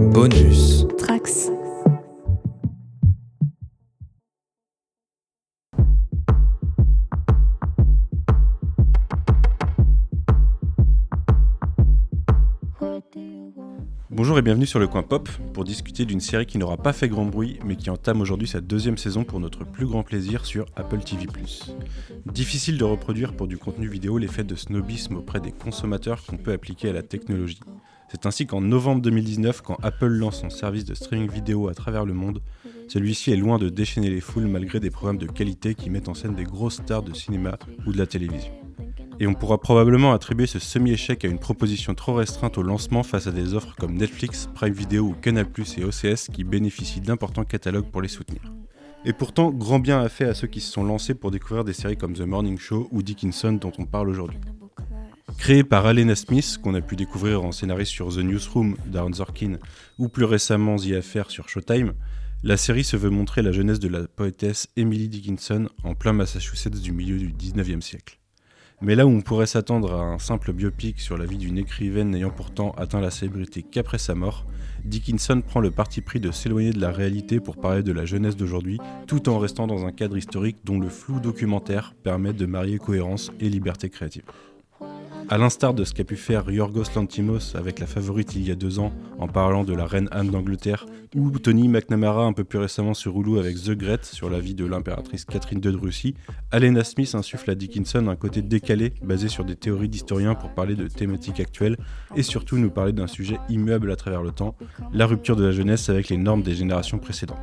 Bonus. Trax. Bonjour et bienvenue sur le coin pop pour discuter d'une série qui n'aura pas fait grand bruit mais qui entame aujourd'hui sa deuxième saison pour notre plus grand plaisir sur Apple TV ⁇ Difficile de reproduire pour du contenu vidéo l'effet de snobisme auprès des consommateurs qu'on peut appliquer à la technologie. C'est ainsi qu'en novembre 2019, quand Apple lance son service de streaming vidéo à travers le monde, celui-ci est loin de déchaîner les foules malgré des programmes de qualité qui mettent en scène des grosses stars de cinéma ou de la télévision. Et on pourra probablement attribuer ce semi-échec à une proposition trop restreinte au lancement face à des offres comme Netflix, Prime Video ou Canal et OCS qui bénéficient d'importants catalogues pour les soutenir. Et pourtant, grand bien a fait à ceux qui se sont lancés pour découvrir des séries comme The Morning Show ou Dickinson dont on parle aujourd'hui. Créé par Alena Smith, qu'on a pu découvrir en scénariste sur The Newsroom d'Aaron Zorkin ou plus récemment The Affair sur Showtime, la série se veut montrer la jeunesse de la poétesse Emily Dickinson en plein Massachusetts du milieu du 19e siècle. Mais là où on pourrait s'attendre à un simple biopic sur la vie d'une écrivaine n'ayant pourtant atteint la célébrité qu'après sa mort, Dickinson prend le parti pris de s'éloigner de la réalité pour parler de la jeunesse d'aujourd'hui, tout en restant dans un cadre historique dont le flou documentaire permet de marier cohérence et liberté créative. A l'instar de ce qu'a pu faire Yorgos Lantimos avec la favorite il y a deux ans en parlant de la reine Anne d'Angleterre, ou Tony McNamara un peu plus récemment sur Hulu avec The Great sur la vie de l'impératrice Catherine II de Russie, Alena Smith insuffle à Dickinson un côté décalé basé sur des théories d'historiens pour parler de thématiques actuelles et surtout nous parler d'un sujet immuable à travers le temps, la rupture de la jeunesse avec les normes des générations précédentes.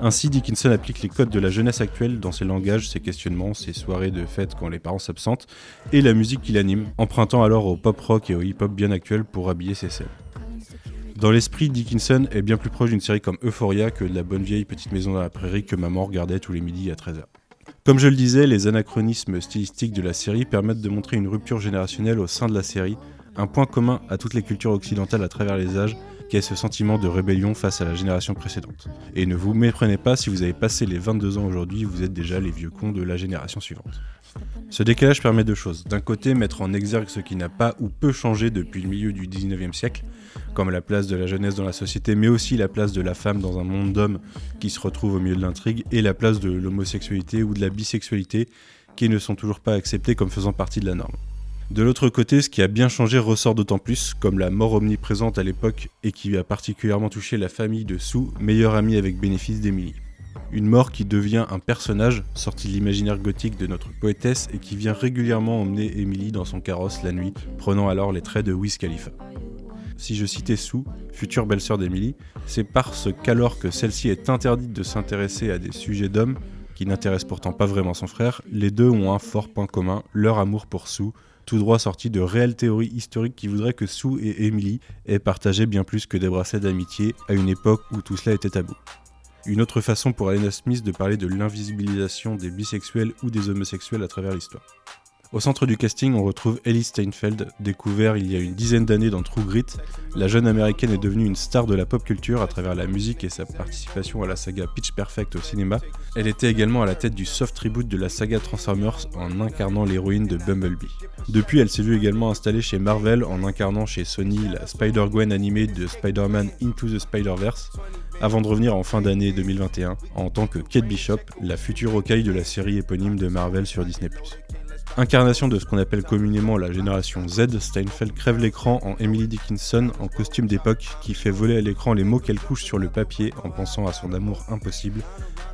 Ainsi, Dickinson applique les codes de la jeunesse actuelle dans ses langages, ses questionnements, ses soirées de fête quand les parents s'absentent et la musique qui l'anime, empruntant alors au pop rock et au hip hop bien actuel pour habiller ses scènes. Dans l'esprit, Dickinson est bien plus proche d'une série comme Euphoria que de la bonne vieille petite maison dans la prairie que maman regardait tous les midis à 13h. Comme je le disais, les anachronismes stylistiques de la série permettent de montrer une rupture générationnelle au sein de la série, un point commun à toutes les cultures occidentales à travers les âges, qui est ce sentiment de rébellion face à la génération précédente. Et ne vous méprenez pas si vous avez passé les 22 ans aujourd'hui, vous êtes déjà les vieux cons de la génération suivante. Ce décalage permet deux choses. D'un côté, mettre en exergue ce qui n'a pas ou peu changé depuis le milieu du 19e siècle, comme la place de la jeunesse dans la société, mais aussi la place de la femme dans un monde d'hommes qui se retrouve au milieu de l'intrigue, et la place de l'homosexualité ou de la bisexualité qui ne sont toujours pas acceptées comme faisant partie de la norme. De l'autre côté, ce qui a bien changé ressort d'autant plus, comme la mort omniprésente à l'époque et qui a particulièrement touché la famille de Sue, meilleure amie avec bénéfice d'Emily. Une mort qui devient un personnage sorti de l'imaginaire gothique de notre poétesse et qui vient régulièrement emmener Emily dans son carrosse la nuit, prenant alors les traits de Wiz Khalifa. Si je citais Sue, future belle-sœur d'Emily, c'est parce qu'alors que celle-ci est interdite de s'intéresser à des sujets d'hommes, qui n'intéressent pourtant pas vraiment son frère, les deux ont un fort point commun, leur amour pour Sue, tout droit sorti de réelles théories historiques qui voudraient que Sue et Emily aient partagé bien plus que des bracelets d'amitié à une époque où tout cela était tabou. Une autre façon pour Alena Smith de parler de l'invisibilisation des bisexuels ou des homosexuels à travers l'histoire. Au centre du casting, on retrouve Ellie Steinfeld, découvert il y a une dizaine d'années dans True Grit. La jeune américaine est devenue une star de la pop culture à travers la musique et sa participation à la saga Pitch Perfect au cinéma. Elle était également à la tête du soft reboot de la saga Transformers en incarnant l'héroïne de Bumblebee. Depuis, elle s'est vue également installée chez Marvel en incarnant chez Sony la Spider-Gwen animée de Spider-Man Into the Spider-Verse avant de revenir en fin d'année 2021 en tant que Kate Bishop, la future rocaille de la série éponyme de Marvel sur Disney+. Incarnation de ce qu'on appelle communément la génération Z, Steinfeld crève l'écran en Emily Dickinson en costume d'époque qui fait voler à l'écran les mots qu'elle couche sur le papier en pensant à son amour impossible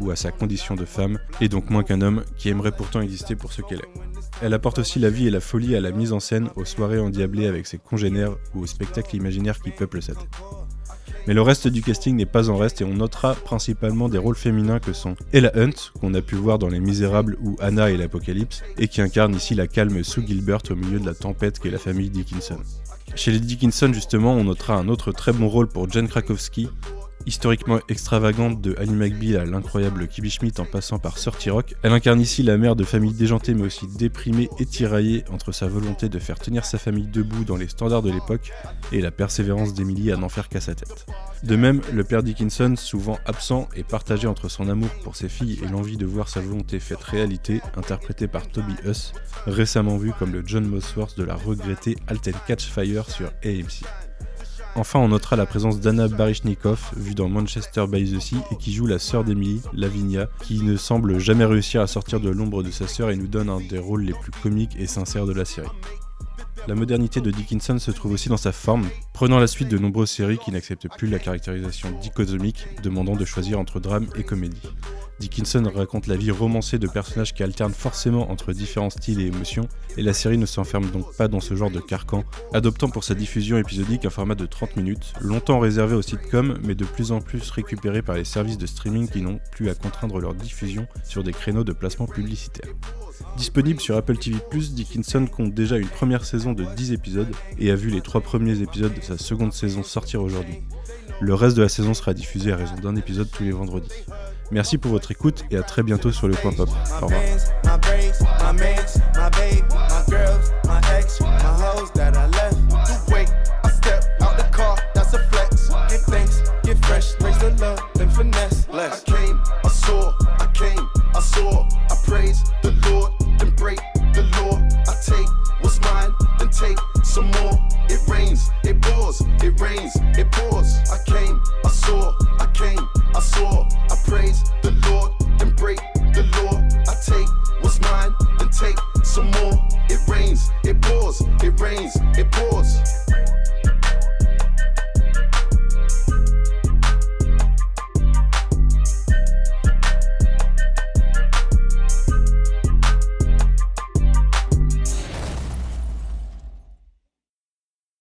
ou à sa condition de femme, et donc moins qu'un homme qui aimerait pourtant exister pour ce qu'elle est. Elle apporte aussi la vie et la folie à la mise en scène, aux soirées endiablées avec ses congénères ou aux spectacles imaginaires qui peuplent sa tête. Mais le reste du casting n'est pas en reste et on notera principalement des rôles féminins que sont Ella Hunt, qu'on a pu voir dans Les Misérables ou Anna et l'Apocalypse, et qui incarne ici la calme Sue Gilbert au milieu de la tempête qu'est la famille Dickinson. Chez les Dickinson, justement, on notera un autre très bon rôle pour Jen Krakowski, Historiquement extravagante de Annie McBeal à l'incroyable Kibi Schmidt en passant par Sorty Rock, elle incarne ici la mère de famille déjantée mais aussi déprimée et tiraillée entre sa volonté de faire tenir sa famille debout dans les standards de l'époque et la persévérance d'Emily à n'en faire qu'à sa tête. De même, le père Dickinson, souvent absent et partagé entre son amour pour ses filles et l'envie de voir sa volonté faite réalité, interprété par Toby Huss, récemment vu comme le John Mosworth de la regrettée Alten Catch Fire sur AMC. Enfin, on notera la présence d'Anna Baryshnikov, vue dans Manchester by the Sea, et qui joue la sœur d'Emily, Lavinia, qui ne semble jamais réussir à sortir de l'ombre de sa sœur et nous donne un des rôles les plus comiques et sincères de la série. La modernité de Dickinson se trouve aussi dans sa forme, prenant la suite de nombreuses séries qui n'acceptent plus la caractérisation dichotomique, demandant de choisir entre drame et comédie. Dickinson raconte la vie romancée de personnages qui alternent forcément entre différents styles et émotions, et la série ne s'enferme donc pas dans ce genre de carcan, adoptant pour sa diffusion épisodique un format de 30 minutes, longtemps réservé aux sitcoms, mais de plus en plus récupéré par les services de streaming qui n'ont plus à contraindre leur diffusion sur des créneaux de placement publicitaire. Disponible sur Apple TV+, Dickinson compte déjà une première saison de 10 épisodes et a vu les trois premiers épisodes de sa seconde saison sortir aujourd'hui. Le reste de la saison sera diffusé à raison d'un épisode tous les vendredis. Merci pour votre écoute et à très bientôt sur le Point Pop.